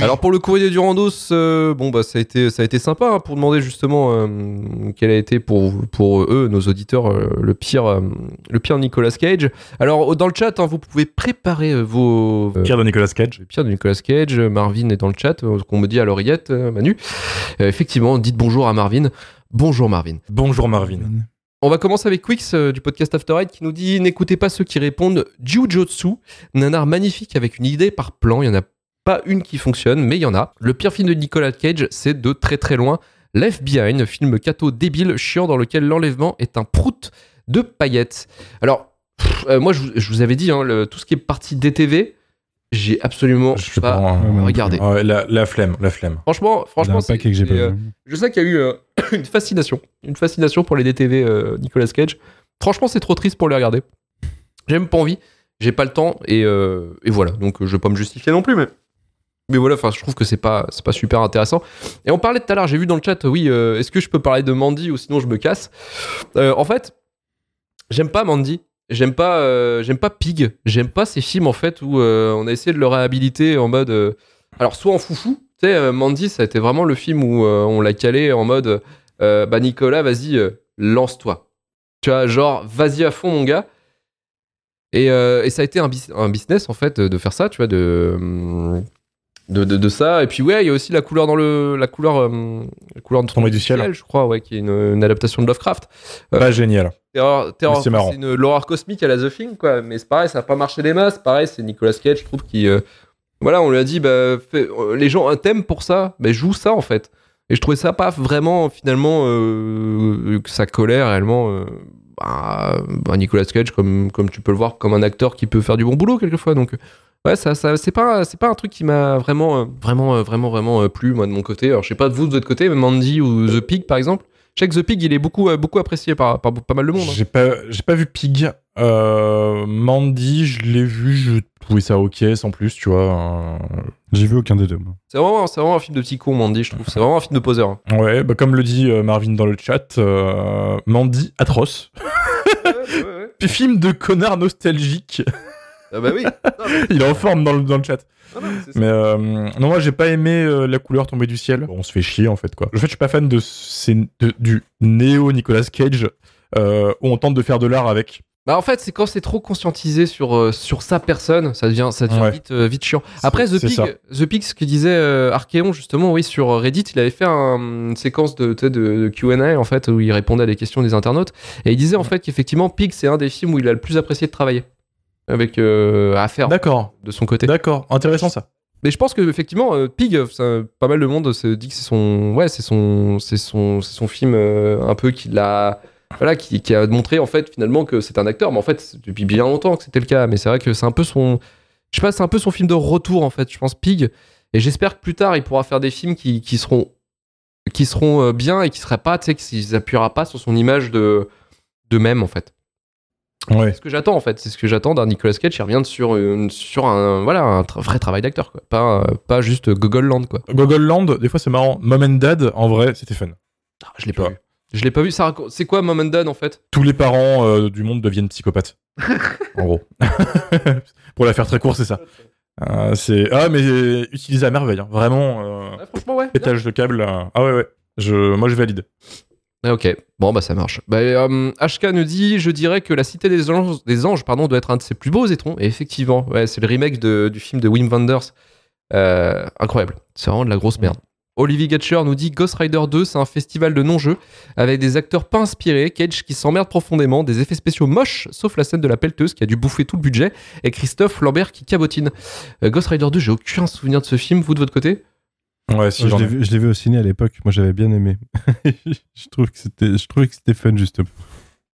Alors pour le courrier du Randos, euh, bon bah ça a été ça a été sympa hein, pour demander justement euh, quel a été pour pour eux nos auditeurs euh, le pire euh, le pire Nicolas Cage. Alors dans le chat hein, vous pouvez préparer vos euh, Pierre de Nicolas Cage. le pire de Nicolas Cage. Marvin est dans le chat euh, qu'on me dit à l'oreillette euh, Manu. Euh, effectivement dites bonjour à Marvin. Bonjour Marvin. Bonjour Marvin. On va commencer avec Quix euh, du podcast After Eight qui nous dit n'écoutez pas ceux qui répondent Jujutsu, nanar magnifique avec une idée par plan. Il y en a pas une qui fonctionne, mais il y en a. Le pire film de Nicolas Cage, c'est de très très loin Left Behind, film cato débile, chiant dans lequel l'enlèvement est un prout de paillettes. Alors, pff, euh, moi je vous, je vous avais dit, hein, le- tout ce qui est partie DTV, j'ai absolument Je sais pas, pas, regardé. La, la flemme, la flemme. Franchement, franchement, c'est- que j'ai pas euh, je sais qu'il y a eu euh, une fascination, une fascination pour les DTV euh, Nicolas Cage. Franchement, c'est trop triste pour les regarder. J'ai même pas envie, j'ai pas le temps et, euh, et voilà. Donc je vais pas me justifier non plus, mais mais voilà. Enfin, je trouve que c'est pas c'est pas super intéressant. Et on parlait tout à l'heure, j'ai vu dans le chat, oui, euh, est-ce que je peux parler de Mandy ou sinon je me casse Euh, En fait, j'aime pas Mandy. J'aime pas, euh, j'aime pas Pig. J'aime pas ces films en fait où on a essayé de le réhabiliter en mode, alors soit en foufou. Tu sais, Mandy, ça a été vraiment le film où on l'a calé en mode, bah Nicolas, vas-y, lance-toi. Tu vois, genre, vas-y à fond mon gars. Et, et ça a été un, un business en fait de, de faire ça, tu vois, de, hum, de, de, de ça. Et puis ouais, il y a aussi la couleur dans le, la couleur, hum, la couleur de Tombée du ciel. je crois, ouais, qui est une, une adaptation de Lovecraft. Euh, Pas génial. Terror, terror- Mais c'est marrant. c'est une l'horreur cosmique à la The Thing, quoi. Mais c'est pareil, ça n'a pas marché des masses. Pareil, c'est Nicolas Cage, je trouve, qui. euh, voilà, on lui a dit, bah, euh, les gens t'aiment pour ça, mais joue ça, en fait. Et je trouvais ça pas vraiment, finalement, euh, que ça collait réellement. Euh, bah, bah, Nicolas Cage, comme, comme tu peux le voir, comme un acteur qui peut faire du bon boulot, quelquefois. Donc. Ouais, ça, ça c'est pas, c'est pas un truc qui m'a vraiment, euh, vraiment, euh, vraiment, vraiment euh, plu moi de mon côté. Alors je sais pas de vous de votre côté, mais Mandy ou The Pig par exemple. Je sais que The Pig il est beaucoup, euh, beaucoup apprécié par, par pas mal de monde. hein. J'ai pas, j'ai pas vu Pig. Euh, Mandy, je l'ai vu, je trouvais ça ok, sans plus, tu vois. euh, J'ai vu aucun des deux. moi. C'est vraiment, c'est vraiment un film de petit con, Mandy, je trouve. C'est vraiment un film de poseur. hein. Ouais, bah comme le dit euh, Marvin dans le chat, euh, Mandy atroce. Puis film de connard nostalgique. ah bah oui. Il est en forme dans le, dans le chat. Mais euh, non, moi j'ai pas aimé euh, la couleur tombée du ciel. On se fait chier en fait quoi. En fait, je suis pas fan de, ces- de- du néo Nicolas Cage euh, où on tente de faire de l'art avec. Bah en fait, c'est quand c'est trop conscientisé sur, euh, sur sa personne, ça devient, ça devient Ouais. vite, euh, vite chiant. Après, The ça. Pig, The Pig, ce que disait euh, Archeon, justement, oui, sur Reddit, il avait fait un- une séquence de, de, de Q&A, en fait, où il répondait à des questions des internautes. Et il disait, en fait, qu'effectivement, Pig, c'est un des films où il a le plus apprécié de travailler. Avec, euh, à faire, D'accord, de son côté. d'accord, intéressant ça. Mais je pense que effectivement, euh, Pig, euh, ça- pas mal de monde se dit que c'est son, ouais, c'est son, c'est son, son film euh, un peu qui l'a, voilà, qui, qui a montré en fait finalement que c'est un acteur. Mais en fait, c'est depuis bien longtemps que c'était le cas. Mais c'est vrai que c'est un peu son, je sais pas, c'est un peu son film de retour en fait. Je pense Pig. Et j'espère que plus tard, il pourra faire des films qui, qui seront, qui seront euh, bien et qui seraient pas, tu sais, qu'ils appuiera pas sur son image de, de même en fait. Ouais. C'est ce que j'attends en fait, c'est ce que j'attends d'un Nicolas Cage qui revient sur, une, sur un, voilà, un tra- vrai travail d'acteur, quoi. Pas, euh, pas juste Google Land, quoi. Gogolland, des fois c'est marrant. Mom and Dad, en vrai, c'était fun. Ah, je l'ai pas vu. Je l'ai pas vu. Ça raconte- C'est quoi Mom and Dad en fait? Tous les parents euh, du monde deviennent psychopathes. en gros. Pour la faire très courte, c'est ça. Euh, c'est ah mais euh, utilisé à merveille, hein. vraiment. euh, Ouais, Franchement, ouais. bien. pétage de câble. euh, Ah ouais ouais. Je, moi je valide. Ah, ok, bon bah ça marche. Bah, euh, HK nous dit, je dirais que la Cité des Anges, des anges pardon, doit être un de ses plus beaux étrons. Et effectivement, ouais, c'est le remake de- du film de Wim Wenders. Euh, incroyable, c'est vraiment de la grosse merde. Olivier Gatcher nous dit Ghost Rider 2, c'est un festival de non-jeux avec des acteurs pas inspirés, Cage qui s'emmerde profondément, des effets spéciaux moches, sauf la scène de la pelleteuse qui a dû bouffer tout le budget, et Christophe Lambert qui cabotine. Euh, Ghost Rider 2, j'ai aucun souvenir de ce film, vous de votre côté? Ouais si je ai. l'ai vu, je l'ai vu au ciné à l'époque. Moi, j'avais bien aimé. je trouve que c'était, je trouvais que c'était fun justement.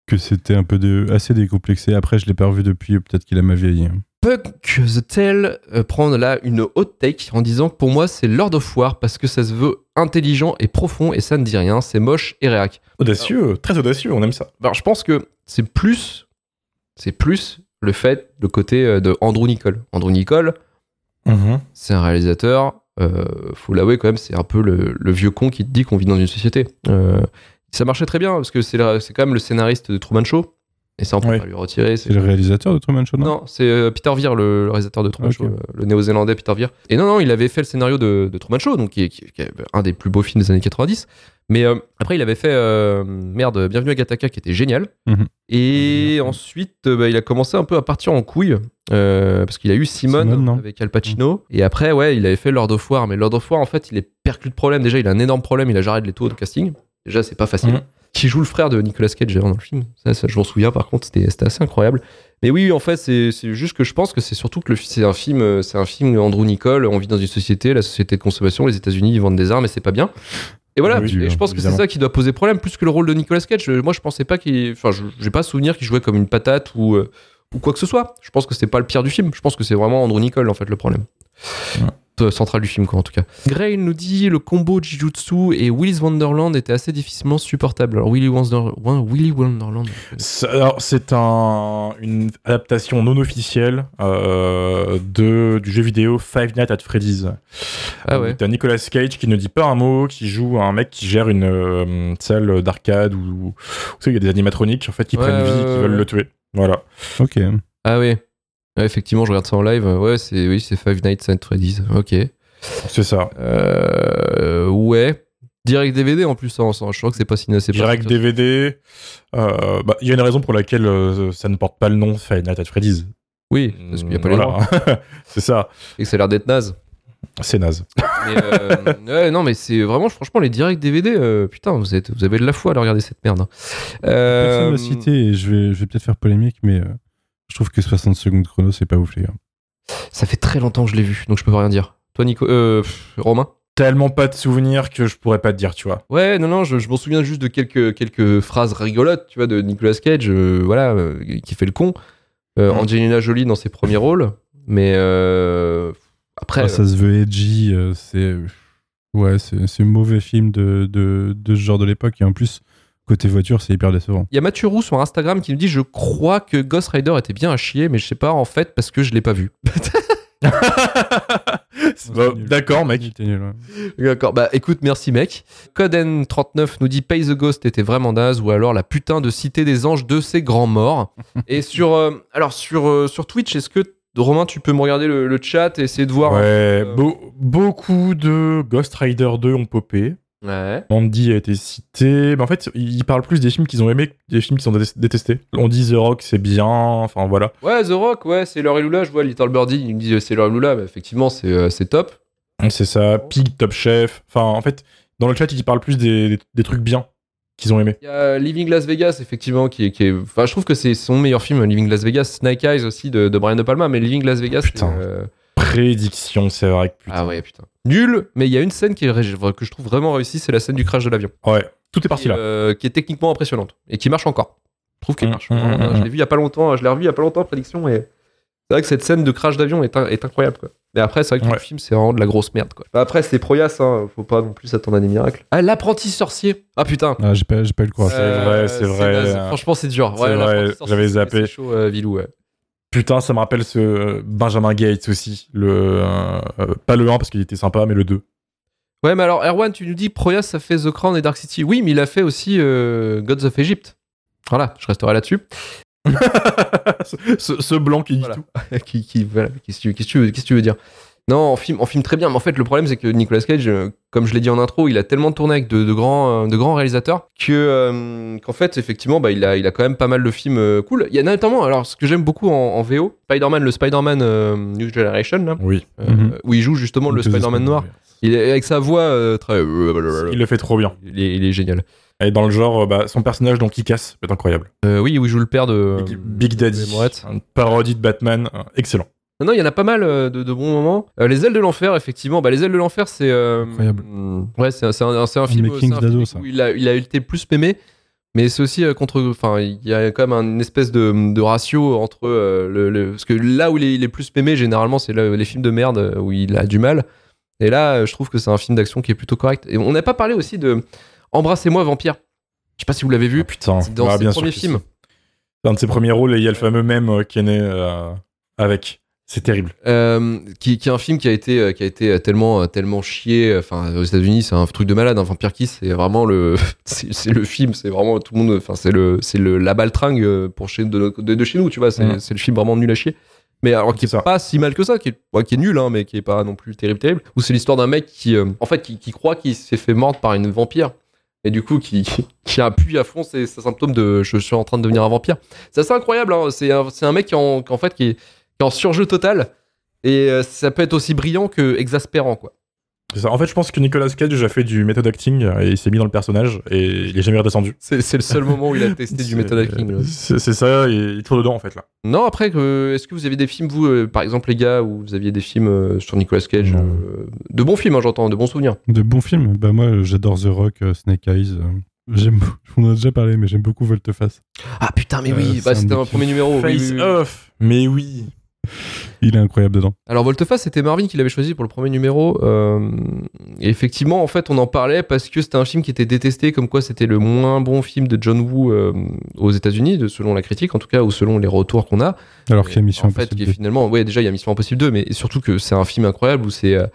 Que c'était un peu de, assez décomplexé. Après, je l'ai pas revu depuis. Peut-être qu'il a ma vieilli. hein. Puck the Tale euh, prend là une haute take en disant que pour moi c'est Lord of War parce que ça se veut intelligent et profond et ça ne dit rien, c'est moche et réac. Audacieux, très audacieux, on aime ça. Alors je pense que c'est plus, c'est plus le fait, le côté euh, de Andrew Nicole. Andrew Nicole, Mhm. c'est un réalisateur, euh, faut l'avouer quand même, c'est un peu le, le vieux con qui te dit qu'on vit dans une société. Euh, ça marchait très bien parce que c'est quand même le scénariste de Truman Show. Et ça, on peut Ouais. pas lui retirer. C'est le réalisateur de Truman Show, non, Non, c'est euh, Peter Weir, le, le réalisateur de Truman Ok. Show, euh, le néo-zélandais Peter Weir. Et non, non, il avait fait le scénario de, de Truman Show, donc qui est, qui un des plus beaux films des années 90. Mais euh, après, il avait fait euh, merde, Bienvenue à Gattaca, qui était génial. Mhm. Et ensuite, bah, il a commencé un peu à partir en couille parce qu'il a eu Simone, avec Al Pacino. Et après, ouais, il avait fait Lord of War. Mais Lord of War, en fait, il est perclus de problèmes. Déjà, il a un énorme problème. Il a Jared Leto au casting. Déjà, c'est pas facile. Mhm. Qui joue le frère de Nicolas Cage dans le film. Ça, ça, je m'en souviens, par contre, c'était assez incroyable. Mais oui, en fait, c'est juste que je pense que c'est surtout que c'est un film, euh, c'est un film Andrew Nicole. On vit dans une société, la société de consommation. Les États-Unis ils vendent des armes et c'est pas bien. Et voilà. Oui, et je pense que c'est ça qui doit poser problème plus que le rôle de Nicolas Cage. Je- Moi, je pensais pas qu'il, enfin, j'ai pas souvenir qu'il jouait comme une patate ou euh, ou quoi que ce soit. Je pense que c'est pas le pire du film. Je pense que c'est vraiment Andrew Nicole en fait le problème. Ouais. Euh, Central du film quoi en tout cas. Gray nous dit le combo Jujutsu et Willy's Wonderland était assez difficilement supportable. Alors Willy, Wonder- Won- Willy Wonderland. C'est- alors, C'est un, une adaptation non officielle euh, de, du jeu vidéo Five Nights at Freddy's. Ah ouais. T'as Nicolas Cage qui ne dit pas un mot, qui joue un mec qui gère une euh, salle d'arcade où, où tu sais, il y a des animatroniques en fait qui Ouais, prennent vie, qui veulent le tuer. Voilà. Ok. Ah oui. Ouais, effectivement, je regarde ça en live. Ouais, c'est oui, c'est Five Nights at Freddy's. Ok. C'est ça. Euh, ouais. Direct DVD en plus, hein, je crois que c'est pas signé. pas- Direct DVD. euh, bah, Il y a une raison pour laquelle euh, ça ne porte pas le nom Five Nights at Freddy's. Oui, parce qu'il n'y a pas les. Voilà. C'est ça. Et que ça a l'air d'être naze. C'est naze. Mais, euh, ouais, non, mais c'est vraiment, franchement, les directs DVD, euh, putain, vous, êtes, vous avez de la foi à regarder cette merde. hein. Euh, Personne l'a cité et je vais, je vais peut-être faire polémique, mais euh, je trouve que 60 secondes chrono, c'est pas ouf, les gars. ça fait très longtemps que je l'ai vu, donc je peux pas rien dire. Toi, Nico, euh, pff, Romain Tellement pas de souvenirs que je pourrais pas te dire, tu vois. Ouais, non, non, je, je m'en souviens juste de quelques, quelques phrases rigolotes, tu vois, de Nicolas Cage, euh, voilà, euh, qui fait le con. Euh. Angelina Jolie dans ses premiers rôles, mais euh, après, Ah, ça se veut edgy, euh, c'est. Ouais, c'est c'est un mauvais film de, de, de ce genre de l'époque. Et en plus, côté voiture, c'est hyper décevant. il y a Mathieu Roux sur Instagram qui nous dit Je crois que Ghost Rider était bien à chier, mais je sais pas en fait parce que je l'ai pas vu. Bah, D'accord, mec. Ouais. D'accord, bah écoute, merci mec. Coden39 nous dit Pay the Ghost était vraiment naze ou alors la putain de cité des anges de ces grands morts. et sur, euh, alors sur, euh, sur Twitch, est-ce que Romain, tu peux me regarder le, le chat et essayer de voir Ouais, euh, beau- beaucoup de Ghost Rider 2 ont popé. Ouais. Mandy a été cité. Mais en fait, ils parlent plus des films qu'ils ont aimés que des films qu'ils ont dé- détestés. On dit The Rock, c'est bien. Enfin, voilà. Ouais, The Rock, ouais, c'est et Lula, je vois Little Birdie, il me dit euh, c'est et Lula, mais effectivement, c'est euh, top. C'est ça. Pig, Top Chef. Enfin, en fait, dans le chat, ils parlent plus des, des- des trucs bien qu'ils ont aimés. Il y a Living Las Vegas, effectivement, qui est. Qui est... Enfin, je trouve que c'est son meilleur film, Living Las Vegas. Snake Eyes aussi de, de Brian De Palma, mais Living Las Vegas. C'est, euh, Prédiction, c'est vrai que putain. Ah ouais, putain. Nul, mais il y a une scène qui est ré- que je trouve vraiment réussie, c'est la scène du crash de l'avion. Ouais, tout est parti qui, là. euh, qui est techniquement impressionnante et qui marche encore. Je trouve qu'elle Mm, marche. mm, Vraiment, mm, je l'ai vu il y a pas longtemps, je l'ai revu il y a pas longtemps, prédiction, et c'est vrai que cette scène de crash d'avion est, in- est incroyable. Quoi. Mais après, c'est vrai que tout le film, c'est vraiment de la grosse merde. Quoi. Bah après, c'est Proyas, hein, faut pas non plus s'attendre à des miracles. Ah, l'apprenti sorcier Ah putain Ah, j'ai pas, j'ai pas eu le courage. C'est vrai, c'est vrai. naze. Franchement, c'est dur. Ouais, vrai, j'avais c'est- zappé. C'est chaud, euh, Vilou, ouais. Putain, ça me rappelle ce euh, Benjamin Gates aussi. Le, euh, euh, pas le 1 parce qu'il était sympa, mais le 2. Ouais, mais alors, Erwan, tu nous dis Proyas, ça fait The Crown et Dark City. Oui, mais il a fait aussi euh, Gods of Egypt. Voilà, je resterai là-dessus. ce, blanc qui dit Voilà. tout. qui, qui, voilà, qu'est-ce que tu- qu'est-ce que tu veux- qu'est-ce que tu veux dire? Non, en film, en film très bien. Mais en fait, le problème, c'est que Nicolas Cage, euh, comme je l'ai dit en intro, il a tellement tourné avec de, de grands, euh, de grands réalisateurs que, euh, qu'en fait, effectivement, bah, il, a, il a quand même pas mal de films euh, cool. Il y a notamment, alors, ce que j'aime beaucoup en, en VO, Spider-Man, le Spider-Man euh, New Generation, là, Oui. où il joue justement le Spider-Man noir. Il est, avec sa voix très. Il le fait trop bien. Il est, il est génial. Et dans le genre, bah, son personnage dans Kick-Ass est incroyable. Oui, où il joue le père de. Big, Daddy, une parodie de Batman, excellent. Non, non, il y en a pas mal euh, de, de bons moments. Euh, les ailes de l'enfer, effectivement. Bah, les ailes de l'enfer, c'est. euh, Incroyable. mm, Ouais, c'est un, c'est un, c'est un film. un d'ado, film ça. Où il a, il a été plus aimé. Mais c'est aussi euh, contre. Enfin, il y a quand même une espèce de, de ratio entre. euh, le, le- parce que là où il est, il est plus aimé, généralement, c'est là- les films de merde où il a du mal. Et là, je trouve que c'est un film d'action qui est plutôt correct. Et on n'a pas parlé aussi de Embrassez-moi, vampire. Je sais pas si vous l'avez vu. Ah, putain, C'est dans Ah, ses bien premiers films. un de ses premiers rôles et il y a le fameux mème euh, qui est né euh, avec. C'est terrible. Euh, qui, qui est un film qui a été, euh, qui a été tellement, euh, tellement chié. Enfin, aux États-Unis, c'est un truc de malade. Hein. Pierre Kiss, c'est vraiment le, c'est le film. C'est vraiment tout le monde. Enfin, c'est le, c'est le la baltringue pour chez de, de, de chez nous. Tu vois, c'est, Mm. c'est le film vraiment nul à chier. Mais alors qui est pas si mal que ça, qui est, ouais, qui est nul, hein, mais qui est pas non plus terrible, terrible. Où c'est l'histoire d'un mec qui, euh, en fait, qui, qui croit qu'il s'est fait mordre par une vampire. Et du coup, qui, qui, appuie à fond ses, ses symptômes de je suis en train de devenir un vampire. C'est assez incroyable. Hein. C'est un, c'est un mec qui, en, qui, en fait, qui est, qui est en surjeu total. Et euh, ça peut être aussi brillant que exaspérant, quoi. Ça. En fait, je pense que Nicolas Cage a fait du méthode acting et il s'est mis dans le personnage et il est jamais redescendu. C'est le seul moment où il a testé du méthode acting. C'est ça, et il toujours dedans en fait là. Non, après, euh, est-ce que vous aviez des films, vous, euh, par exemple, les gars, où vous aviez des films euh, sur Nicolas Cage euh, De bons films, hein, j'entends, de bons souvenirs. De bons films Bah moi, j'adore The Rock, euh, Snake Eyes. euh, J'aime, on en a déjà parlé, mais j'aime beaucoup Volte-Face. Ah putain, mais Euh, oui, bah, c'était un premier numéro. oui, Face oui, oui. off Mais oui Il est incroyable dedans. Alors Volteface, c'était Marvin qui l'avait choisi pour le premier numéro. euh, et effectivement, en fait, on en parlait parce que c'était un film qui était détesté, comme quoi c'était le moins bon film de John Woo euh, aux États-Unis, selon la critique en tout cas, ou selon les retours qu'on a. Alors qu'il y a Mission en fait, Impossible 2. finalement, ouais, déjà il y a Mission Impossible 2, mais surtout que c'est un film incroyable où c'est euh,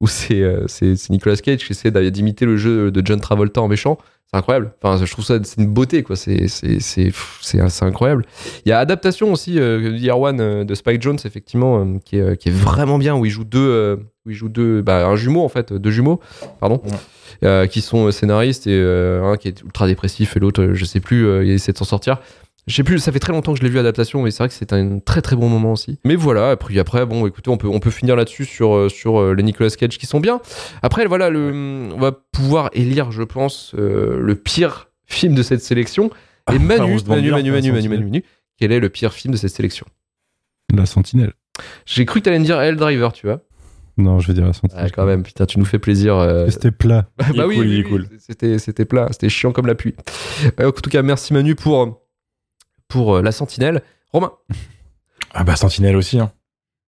où c'est euh, c'est Nicolas Cage qui essaie d'imiter le jeu de John Travolta en méchant. C'est incroyable. Enfin, je trouve ça c'est une beauté quoi. C'est c'est c'est pff, c'est c'est incroyable. Il y a adaptation aussi euh, Year One euh, de Spike Jones effectivement qui est qui est vraiment bien où il joue deux où il joue deux bah, un jumeau en fait deux jumeaux pardon Ouais. euh, qui sont scénaristes et euh, un qui est ultra dépressif et l'autre je sais plus il essaie de s'en sortir je sais plus, ça fait très longtemps que je l'ai vu adaptation, mais c'est vrai que c'est un très très bon moment aussi. Mais voilà, après, après bon, écoutez, on peut, on peut finir là-dessus sur, euh, sur euh, les Nicolas Cage qui sont bien. Après, voilà, le, on va pouvoir élire, je pense, euh, le pire film de cette sélection. Et Manu, Ah, Manu, Manu, Manu, Manu, sentinelle. Manu, Manu, quel est le pire film de cette sélection? La Sentinelle. J'ai cru que t'allais me dire Hell Driver, tu vois. Non, je vais dire la Sentinelle. Ah, quand même, putain, tu nous fais plaisir. euh, C'était plat. Bah oui, cool, oui, cool. C'était, c'était plat, c'était chiant comme la pluie. En tout cas, merci Manu pour, pour euh, la sentinelle. Romain, Ah bah Sentinelle aussi, hein.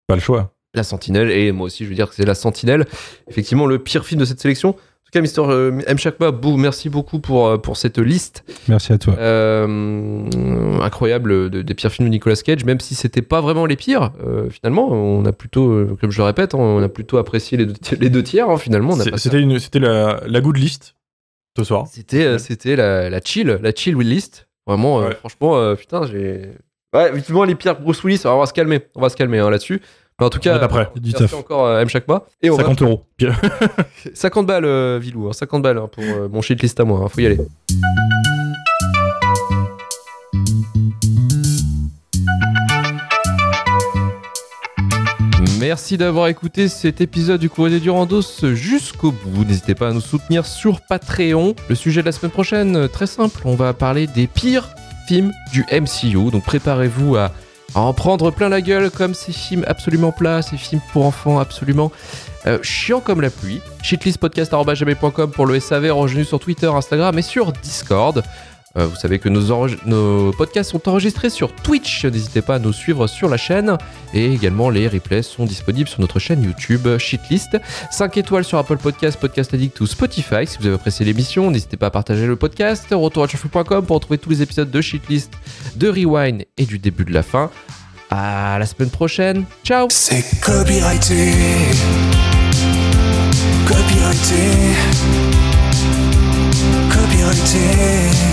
Pas le choix. la sentinelle, et moi aussi je veux dire que c'est la sentinelle. Effectivement, le pire film de cette sélection. En tout cas, Mister euh, M. Chakma, merci beaucoup pour, euh, pour cette liste Merci à toi. euh, incroyable de- des pires films de Nicolas Cage, même si c'était pas vraiment les pires. euh, finalement, on a plutôt, comme je le répète, hein, on a plutôt apprécié les deux, les deux tiers. hein, finalement, C'était la, la good list ce soir. C'était, c'était la, la chill, la chill Will list. Vraiment, euh, Ouais. franchement, euh, putain, j'ai. Ouais, effectivement, les pires Bruce Willis, alors on va se calmer, on va se calmer hein, là-dessus. Mais en tout cas, après. Du taf. encore à M. Chakma. Et on 50 euros. Puis- va... 50 balles, euh, Vilou, hein, 50 balles hein, pour euh, mon shit list à moi, hein, faut y aller. Merci d'avoir écouté cet épisode du Courrier du Randos jusqu'au bout. N'hésitez pas à nous soutenir sur Patreon. Le sujet de la semaine prochaine, euh, très simple, on va parler des pires films du MCU. Donc préparez-vous à, en prendre plein la gueule comme ces films absolument plats, ces films pour enfants absolument euh, chiants comme la pluie. Shitlistpodcast.com pour le SAV, rejoignez sur Twitter, Instagram et sur Discord. Euh, vous savez que nos, podcasts sont enregistrés sur Twitch. N'hésitez pas à nous suivre sur la chaîne. Et également, les replays sont disponibles sur notre chaîne YouTube Shitlist. 5 étoiles sur Apple Podcast, Podcast Addict ou Spotify. Si vous avez apprécié l'émission, n'hésitez pas à partager le podcast. Retour à chauffe.com pour retrouver tous les épisodes de Shitlist, de Rewind et du début de la fin. À la semaine prochaine. Ciao C'est copyrighté. Copyrighté. Copyrighté.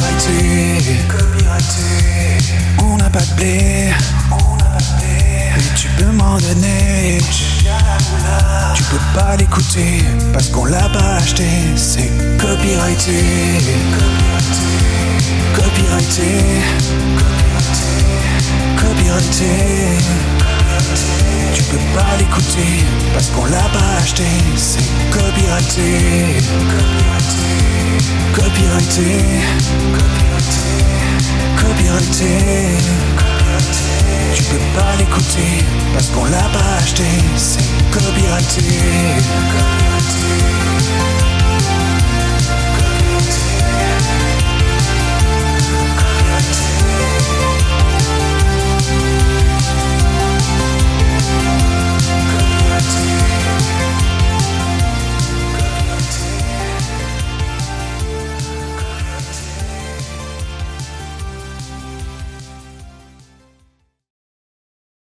Copyrighté, copyrighté. On n'a pas de blé, on n'a pas de blé. Et tu peux m'en donner. Tu peux pas l'écouter parce qu'on l'a pas acheté. C'est copyrighté, copyrighté, copyrighté, copyrighté. Tu peux pas l'écouter parce qu'on l'a pas acheté. C'est copyrighté, copyrighté. Copyrighté, Tu peux pas l'écouter parce qu'on l'a pas acheté, c'est.